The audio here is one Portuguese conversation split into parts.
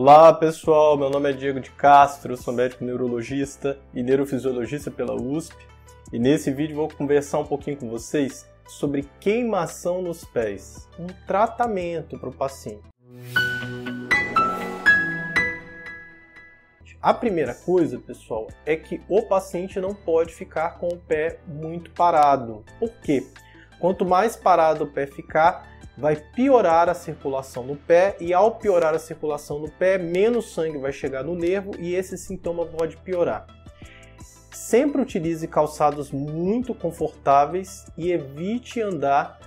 Olá pessoal, meu nome é Diego de Castro, sou médico neurologista e neurofisiologista pela USP e nesse vídeo vou conversar um pouquinho com vocês sobre queimação nos pés, um tratamento para o paciente. A primeira coisa, pessoal, é que o paciente não pode ficar com o pé muito parado. Por quê? Quanto mais parado o pé ficar, vai piorar a circulação no pé e ao piorar a circulação no pé, menos sangue vai chegar no nervo e esse sintoma pode piorar. Sempre utilize calçados muito confortáveis e evite andar,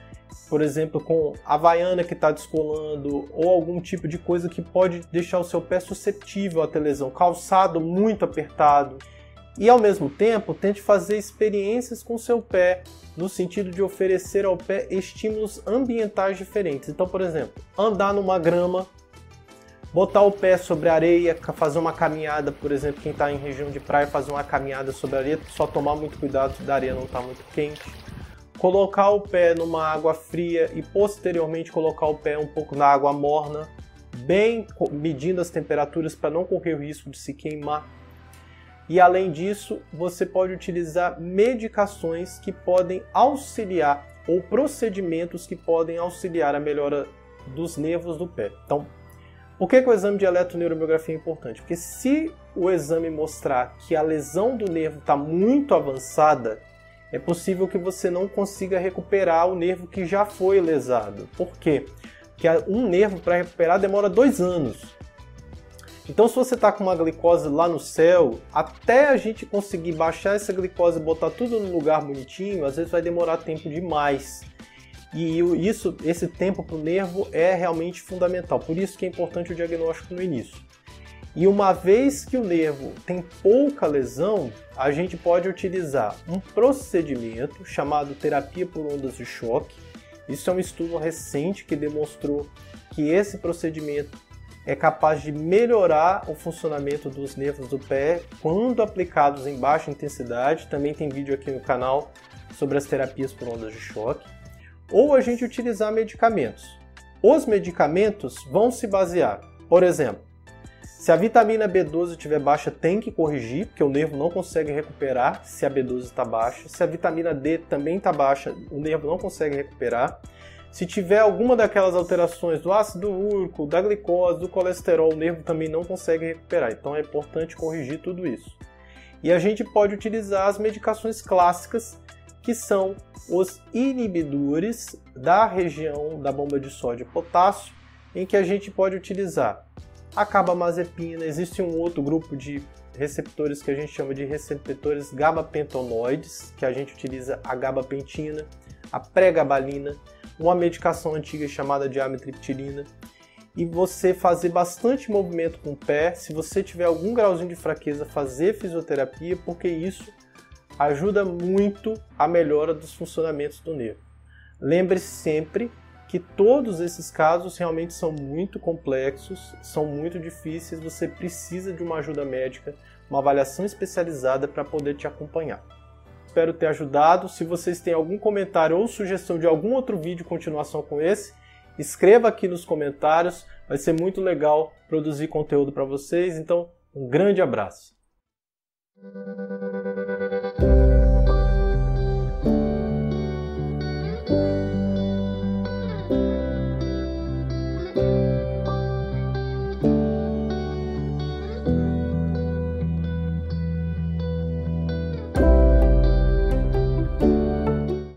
por exemplo, com a vaiana que está descolando ou algum tipo de coisa que pode deixar o seu pé suscetível ter lesão. Calçado muito apertado, e ao mesmo tempo tente fazer experiências com seu pé, no sentido de oferecer ao pé estímulos ambientais diferentes. Então, por exemplo, andar numa grama, botar o pé sobre a areia, fazer uma caminhada, por exemplo, quem está em região de praia, fazer uma caminhada sobre a areia, só tomar muito cuidado da areia não está muito quente. Colocar o pé numa água fria e posteriormente colocar o pé um pouco na água morna, bem medindo as temperaturas para não correr o risco de se queimar e além disso, você pode utilizar medicações que podem auxiliar ou procedimentos que podem auxiliar a melhora dos nervos do pé. Então, por que, que o exame de eletroneuromiografia é importante? Porque se o exame mostrar que a lesão do nervo está muito avançada, é possível que você não consiga recuperar o nervo que já foi lesado. Por quê? Porque um nervo para recuperar demora dois anos. Então, se você está com uma glicose lá no céu, até a gente conseguir baixar essa glicose e botar tudo no lugar bonitinho, às vezes vai demorar tempo demais. E isso, esse tempo para o nervo é realmente fundamental. Por isso que é importante o diagnóstico no início. E uma vez que o nervo tem pouca lesão, a gente pode utilizar um procedimento chamado terapia por ondas de choque. Isso é um estudo recente que demonstrou que esse procedimento é capaz de melhorar o funcionamento dos nervos do pé quando aplicados em baixa intensidade. Também tem vídeo aqui no canal sobre as terapias por ondas de choque. Ou a gente utilizar medicamentos. Os medicamentos vão se basear, por exemplo, se a vitamina B12 estiver baixa, tem que corrigir, porque o nervo não consegue recuperar se a B12 está baixa. Se a vitamina D também está baixa, o nervo não consegue recuperar. Se tiver alguma daquelas alterações do ácido úrico, da glicose, do colesterol, o nervo também não consegue recuperar. Então é importante corrigir tudo isso. E a gente pode utilizar as medicações clássicas, que são os inibidores da região da bomba de sódio e potássio, em que a gente pode utilizar a carbamazepina, existe um outro grupo de receptores que a gente chama de receptores gabapentinoides, que a gente utiliza a gabapentina, a pregabalina, uma medicação antiga chamada de amitriptilina e você fazer bastante movimento com o pé. Se você tiver algum grauzinho de fraqueza, fazer fisioterapia, porque isso ajuda muito a melhora dos funcionamentos do nervo. Lembre-se sempre que todos esses casos realmente são muito complexos, são muito difíceis, você precisa de uma ajuda médica, uma avaliação especializada para poder te acompanhar. Espero ter ajudado. Se vocês têm algum comentário ou sugestão de algum outro vídeo continuação com esse, escreva aqui nos comentários. Vai ser muito legal produzir conteúdo para vocês. Então, um grande abraço.